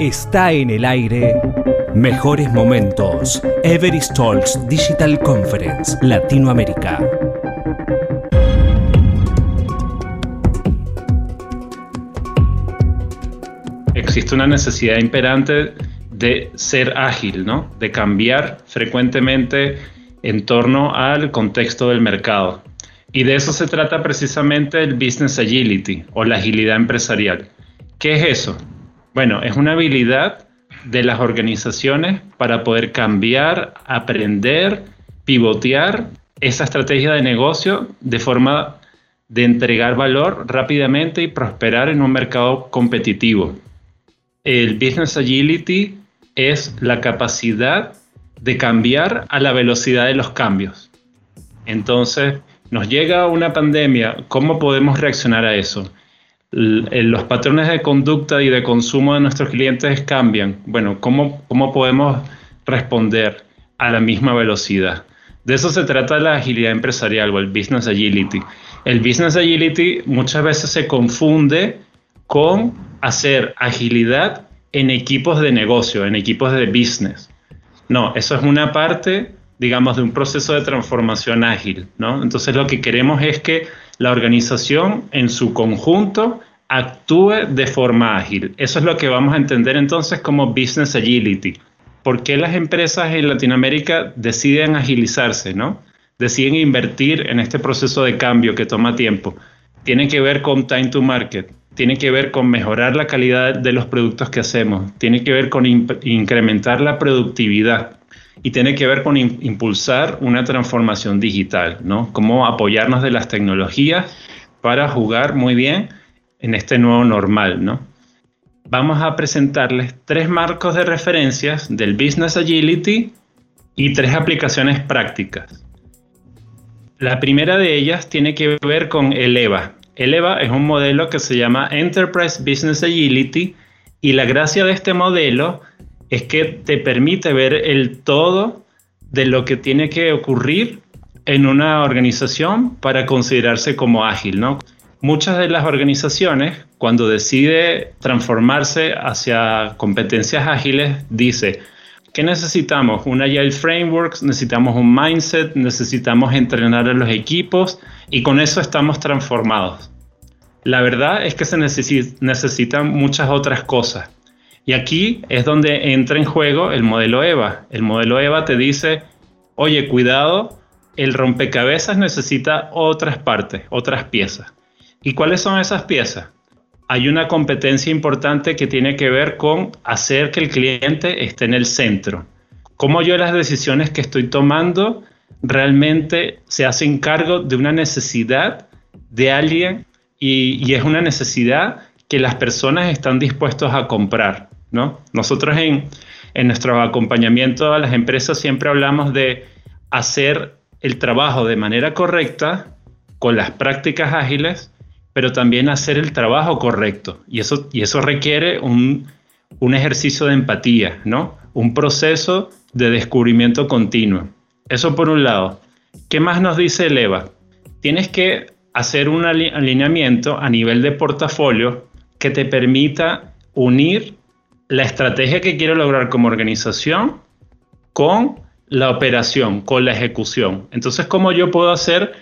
Está en el aire. Mejores momentos. Everest Talks Digital Conference Latinoamérica. Existe una necesidad imperante de ser ágil, ¿no? De cambiar frecuentemente en torno al contexto del mercado. Y de eso se trata precisamente el Business Agility o la agilidad empresarial. ¿Qué es eso? Bueno, es una habilidad de las organizaciones para poder cambiar, aprender, pivotear esa estrategia de negocio de forma de entregar valor rápidamente y prosperar en un mercado competitivo. El Business Agility es la capacidad de cambiar a la velocidad de los cambios. Entonces, nos llega una pandemia, ¿cómo podemos reaccionar a eso? Los patrones de conducta y de consumo de nuestros clientes cambian. Bueno, ¿cómo, ¿cómo podemos responder a la misma velocidad? De eso se trata la agilidad empresarial o el business agility. El business agility muchas veces se confunde con hacer agilidad en equipos de negocio, en equipos de business. No, eso es una parte, digamos, de un proceso de transformación ágil, ¿no? Entonces lo que queremos es que la organización en su conjunto actúe de forma ágil. Eso es lo que vamos a entender entonces como business agility. ¿Por qué las empresas en Latinoamérica deciden agilizarse, no? Deciden invertir en este proceso de cambio que toma tiempo. Tiene que ver con time to market, tiene que ver con mejorar la calidad de los productos que hacemos, tiene que ver con incrementar la productividad y tiene que ver con impulsar una transformación digital, ¿no? Cómo apoyarnos de las tecnologías para jugar muy bien en este nuevo normal, ¿no? Vamos a presentarles tres marcos de referencias del Business Agility y tres aplicaciones prácticas. La primera de ellas tiene que ver con el EVA. El EVA es un modelo que se llama Enterprise Business Agility y la gracia de este modelo es que te permite ver el todo de lo que tiene que ocurrir en una organización para considerarse como ágil, ¿no? Muchas de las organizaciones, cuando decide transformarse hacia competencias ágiles, dice, ¿qué necesitamos? Un Agile Framework, necesitamos un mindset, necesitamos entrenar a los equipos y con eso estamos transformados. La verdad es que se necesitan muchas otras cosas. Y aquí es donde entra en juego el modelo EVA. El modelo EVA te dice, oye, cuidado, el rompecabezas necesita otras partes, otras piezas. ¿Y cuáles son esas piezas? Hay una competencia importante que tiene que ver con hacer que el cliente esté en el centro. Cómo yo las decisiones que estoy tomando realmente se hacen cargo de una necesidad de alguien y, es una necesidad que las personas están dispuestos a comprar. ¿No? Nosotros en, en nuestro acompañamiento a las empresas siempre hablamos de hacer el trabajo de manera correcta con las prácticas ágiles, pero también hacer el trabajo correcto. Y eso, y eso requiere un, un ejercicio de empatía, ¿no? Un proceso de descubrimiento continuo. Eso por un lado. ¿Qué más nos dice el EVA? Tienes que hacer un alineamiento a nivel de portafolio que te permita unir la estrategia que quiero lograr como organización con la operación, con la ejecución. Entonces, ¿cómo yo puedo hacer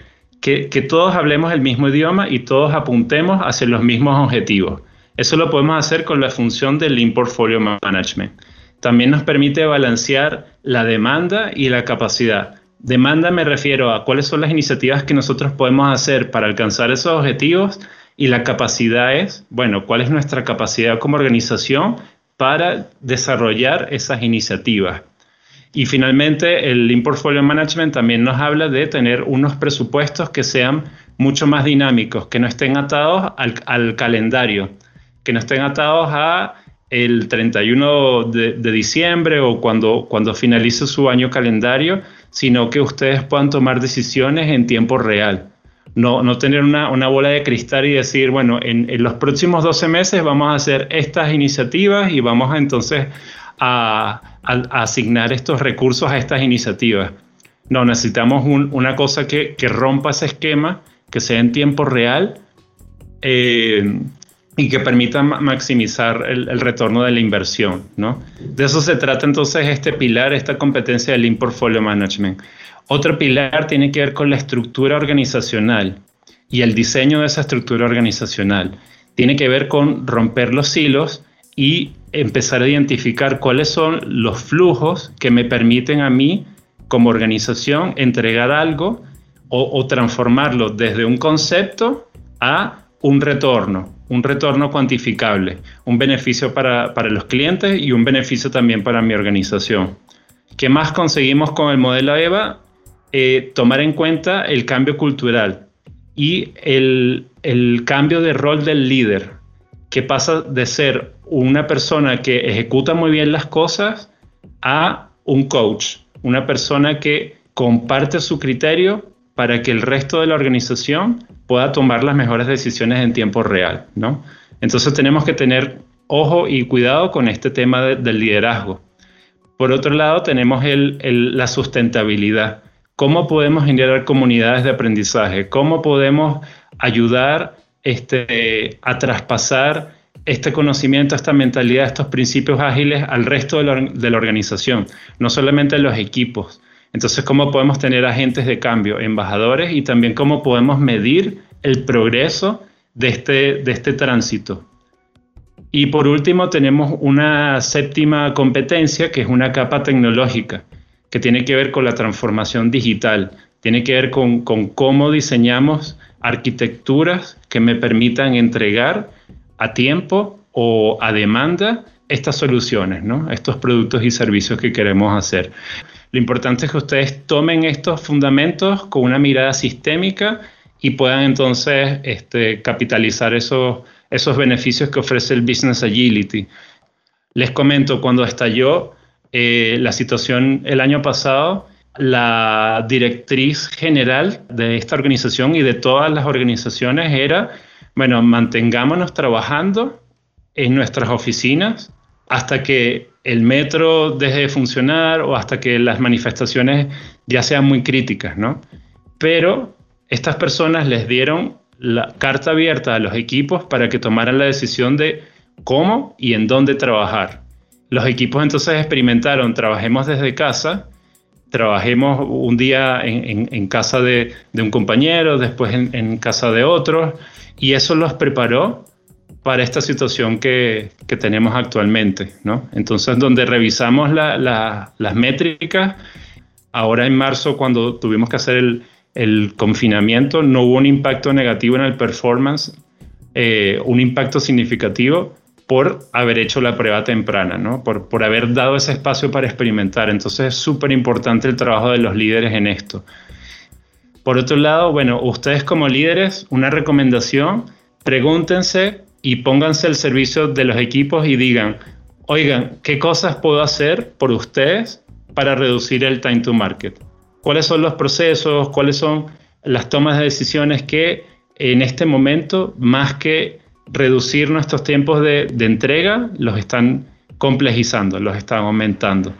que, todos hablemos el mismo idioma y todos apuntemos hacia los mismos objetivos? Eso lo podemos hacer con la función del Lean Portfolio Management. También nos permite balancear la demanda y la capacidad. Demanda me refiero a cuáles son las iniciativas que nosotros podemos hacer para alcanzar esos objetivos y la capacidad es, bueno, cuál es nuestra capacidad como organización para desarrollar esas iniciativas. Y finalmente, el Portfolio Management también nos habla de tener unos presupuestos que sean mucho más dinámicos, que no estén atados al, calendario, que no estén atados a el 31 de, diciembre o cuando, cuando finalice su año calendario, sino que ustedes puedan tomar decisiones en tiempo real no, tener una, bola de cristal y decir, bueno, en, los próximos 12 meses vamos a hacer estas iniciativas y vamos a, entonces a, asignar estos recursos a estas iniciativas. No, necesitamos una cosa que, rompa ese esquema, que sea en tiempo real, eh, y que permitan maximizar el, retorno de la inversión, ¿no? De eso se trata entonces este pilar, esta competencia del Lean Portfolio Management. Otro pilar tiene que ver con la estructura organizacional y el diseño de esa estructura organizacional. Tiene que ver con romper los hilos y empezar a identificar cuáles son los flujos que me permiten a mí como organización entregar algo o, transformarlo desde un concepto a un retorno, un retorno cuantificable, un beneficio para, los clientes y un beneficio también para mi organización. ¿Qué más conseguimos con el modelo EVA? Eh, tomar en cuenta el cambio cultural y el, el cambio de rol del líder, que pasa de ser una persona que ejecuta muy bien las cosas a un coach, una persona que comparte su criterio para que el resto de la organización pueda tomar las mejores decisiones en tiempo real, ¿no? Entonces tenemos que tener ojo y cuidado con este tema del liderazgo. Por otro lado, tenemos la sustentabilidad. ¿Cómo podemos generar comunidades de aprendizaje? ¿Cómo podemos ayudar este, a traspasar este conocimiento, esta mentalidad, estos principios ágiles al resto de la, organización? No solamente a los equipos, entonces, ¿cómo podemos tener agentes de cambio, embajadores y también cómo podemos medir el progreso de este, de este tránsito? Y por último, tenemos una séptima competencia que es una capa tecnológica, que tiene que ver con la transformación digital, tiene que ver con, cómo diseñamos arquitecturas que me permitan entregar a tiempo o a demanda estas soluciones, estos productos y servicios que queremos hacer. Lo importante es que ustedes tomen estos fundamentos con una mirada sistémica y puedan entonces este, capitalizar esos, esos beneficios que ofrece el Business Agility. Les comento, cuando estalló eh, la situación el año pasado, la directriz general de esta organización y de todas las organizaciones era, bueno, mantengámonos trabajando en nuestras oficinas hasta que el metro deje de funcionar o hasta que las manifestaciones ya sean muy críticas, ¿no? Pero estas personas les dieron la carta abierta a los equipos para que tomaran la decisión de cómo y en dónde trabajar. Los equipos entonces experimentaron, trabajemos desde casa, trabajemos un día en, casa de, un compañero, después en, casa de otros, y eso los preparó para esta situación que, tenemos actualmente, ¿no? Entonces, donde revisamos las métricas, ahora en marzo, cuando tuvimos que hacer el, confinamiento, no hubo un impacto negativo en el performance, eh, un impacto significativo por haber hecho la prueba temprana, ¿no? Por, por haber dado ese espacio para experimentar. Entonces, es súper importante el trabajo de los líderes en esto. Por otro lado, bueno, ustedes como líderes, una recomendación, pregúntense y pónganse al servicio de los equipos y digan, oigan, ¿qué cosas puedo hacer por ustedes para reducir el time to market? ¿Cuáles son los procesos? ¿Cuáles son las tomas de decisiones que en este momento, más que reducir nuestros tiempos de, de entrega, los están complejizando, los están aumentando?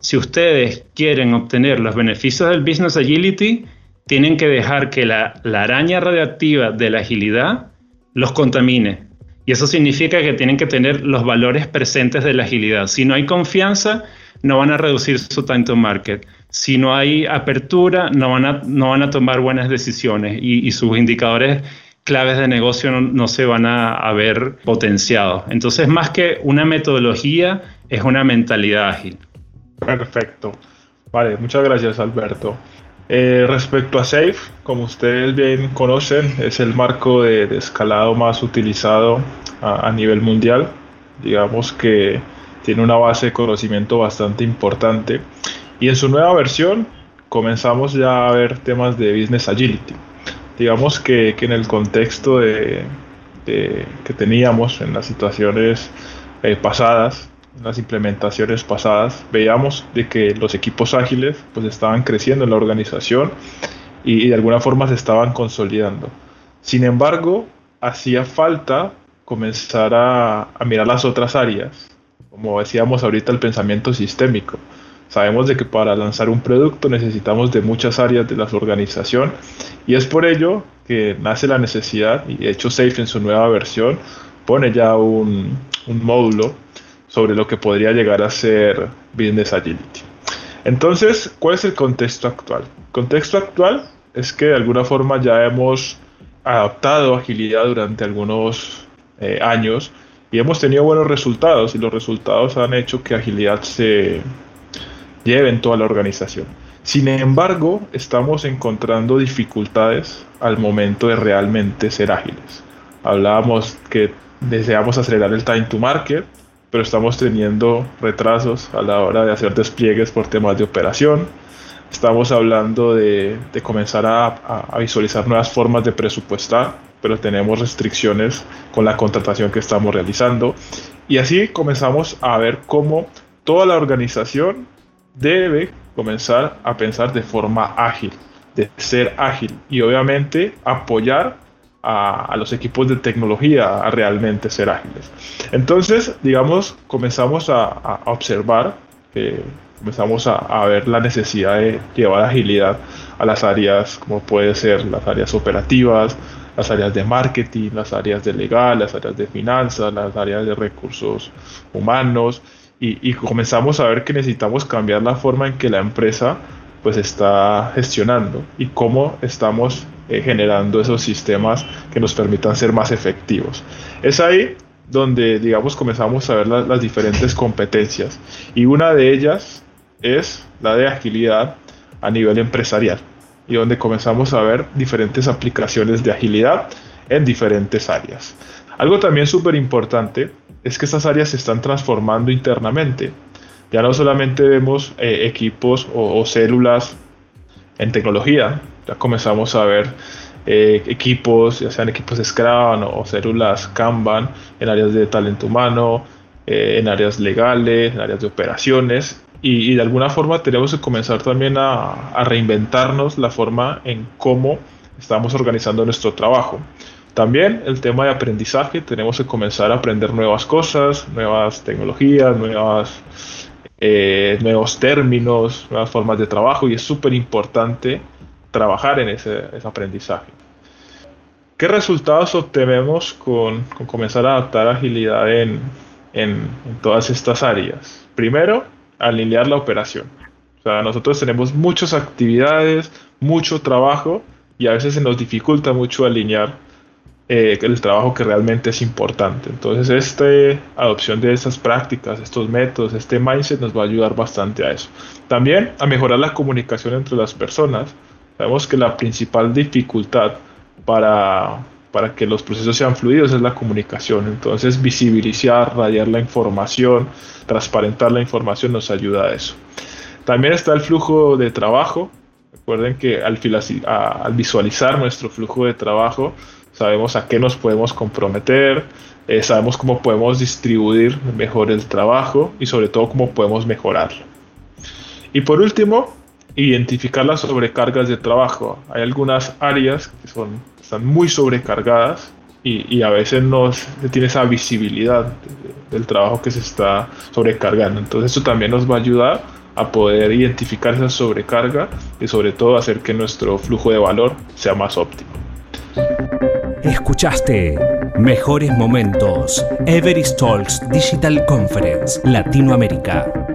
Si ustedes quieren obtener los beneficios del Business Agility, tienen que dejar que la, la araña radiactiva de la agilidad los contamine. Y eso significa que tienen que tener los valores presentes de la agilidad. Si no hay confianza, no van a reducir su time to market. Si no hay apertura, no van a, no van a tomar buenas decisiones y, sus indicadores claves de negocio no, se van a, a, ver. Entonces, más que una metodología, es una mentalidad ágil. Perfecto. Vale, muchas gracias, Alberto. Eh, respecto a SAFE, como ustedes bien conocen, es el marco de, escalado más utilizado a, nivel mundial. Digamos que tiene una base de conocimiento bastante importante. Y en su nueva versión comenzamos ya a ver temas de Business Agility. Digamos que, en el contexto de, que teníamos en las situaciones eh, pasadas, las implementaciones pasadas, veíamos de que los equipos ágiles pues estaban creciendo en la organización y, de alguna forma se estaban consolidando. Sin embargo, hacía falta comenzar a, mirar las otras áreas, como decíamos ahorita el pensamiento sistémico. Sabemos de que para lanzar un producto necesitamos de muchas áreas de la organización y es por ello que nace la necesidad, y de hecho Safe en su nueva versión pone ya un, módulo sobre lo que podría llegar a ser Business Agility. Entonces, ¿cuál es el contexto actual? El contexto actual es que de alguna forma ya hemos adaptado agilidad durante algunos eh, años y hemos tenido buenos resultados y los resultados han hecho que agilidad se lleve en toda la organización. Sin embargo, estamos encontrando dificultades al momento de realmente ser ágiles. Hablábamos que deseamos acelerar el time to market, pero estamos teniendo retrasos a la hora de hacer despliegues por temas de operación. Estamos hablando de, comenzar a visualizar nuevas formas de presupuestar, pero tenemos restricciones con la contratación que estamos realizando. Y así comenzamos a ver cómo toda la organización debe comenzar a pensar de forma ágil, de ser ágil y obviamente apoyar a, los equipos de tecnología a realmente ser ágiles. Entonces, digamos, comenzamos a, observar, que comenzamos a, ver la necesidad de llevar agilidad a las áreas como puede ser las áreas operativas, las áreas de marketing, las áreas de legal, las áreas de finanzas, las áreas de recursos humanos, y, comenzamos a ver que necesitamos cambiar la forma en que la empresa pues está gestionando y cómo estamos eh, generando esos sistemas que nos permitan ser más efectivos. Es ahí donde, digamos, comenzamos a ver las diferentes competencias y una de ellas es la de agilidad a nivel empresarial y donde comenzamos a ver diferentes aplicaciones de agilidad en diferentes áreas. Algo también súper importante es que estas áreas se están transformando internamente. Ya no solamente vemos eh, equipos o, células en tecnología, ya comenzamos a ver eh, equipos, ya sean equipos Scrum o, células Kanban en áreas de talento humano, eh, en áreas legales, en áreas de operaciones. Y, de alguna forma tenemos que comenzar también a reinventarnos la forma en cómo estamos organizando nuestro trabajo. También el tema de aprendizaje, tenemos que comenzar a aprender nuevas cosas, nuevas tecnologías, eh, nuevos términos, nuevas formas de trabajo y es súper importante trabajar en ese, aprendizaje. ¿Qué resultados obtenemos con, comenzar a adaptar agilidad en, en, todas estas áreas? Primero, alinear la operación. O sea, nosotros tenemos muchas actividades, mucho trabajo y a veces se nos dificulta mucho alinear eh, el trabajo que realmente es importante. Entonces, esta adopción de esas prácticas, estos métodos, este mindset nos va a ayudar bastante a eso. También a mejorar la comunicación entre las personas. Sabemos que la principal dificultad para, para que los procesos sean fluidos es la comunicación. Entonces, visibilizar, radiar la información, transparentar la información nos ayuda a eso. También está el flujo de trabajo. Recuerden que al visualizar nuestro flujo de trabajo, sabemos a qué nos podemos comprometer, eh, sabemos cómo podemos distribuir mejor el trabajo y sobre todo cómo podemos mejorarlo. Y por último, identificar las sobrecargas de trabajo. Hay algunas áreas que son, están muy sobrecargadas y, a veces no se tiene esa visibilidad del trabajo que se está sobrecargando. Entonces eso también nos va a ayudar a poder identificar esa sobrecarga y sobre todo hacer que nuestro flujo de valor sea más óptimo. Escuchaste Mejores Momentos, Everest Talks Digital Conference, Latinoamérica.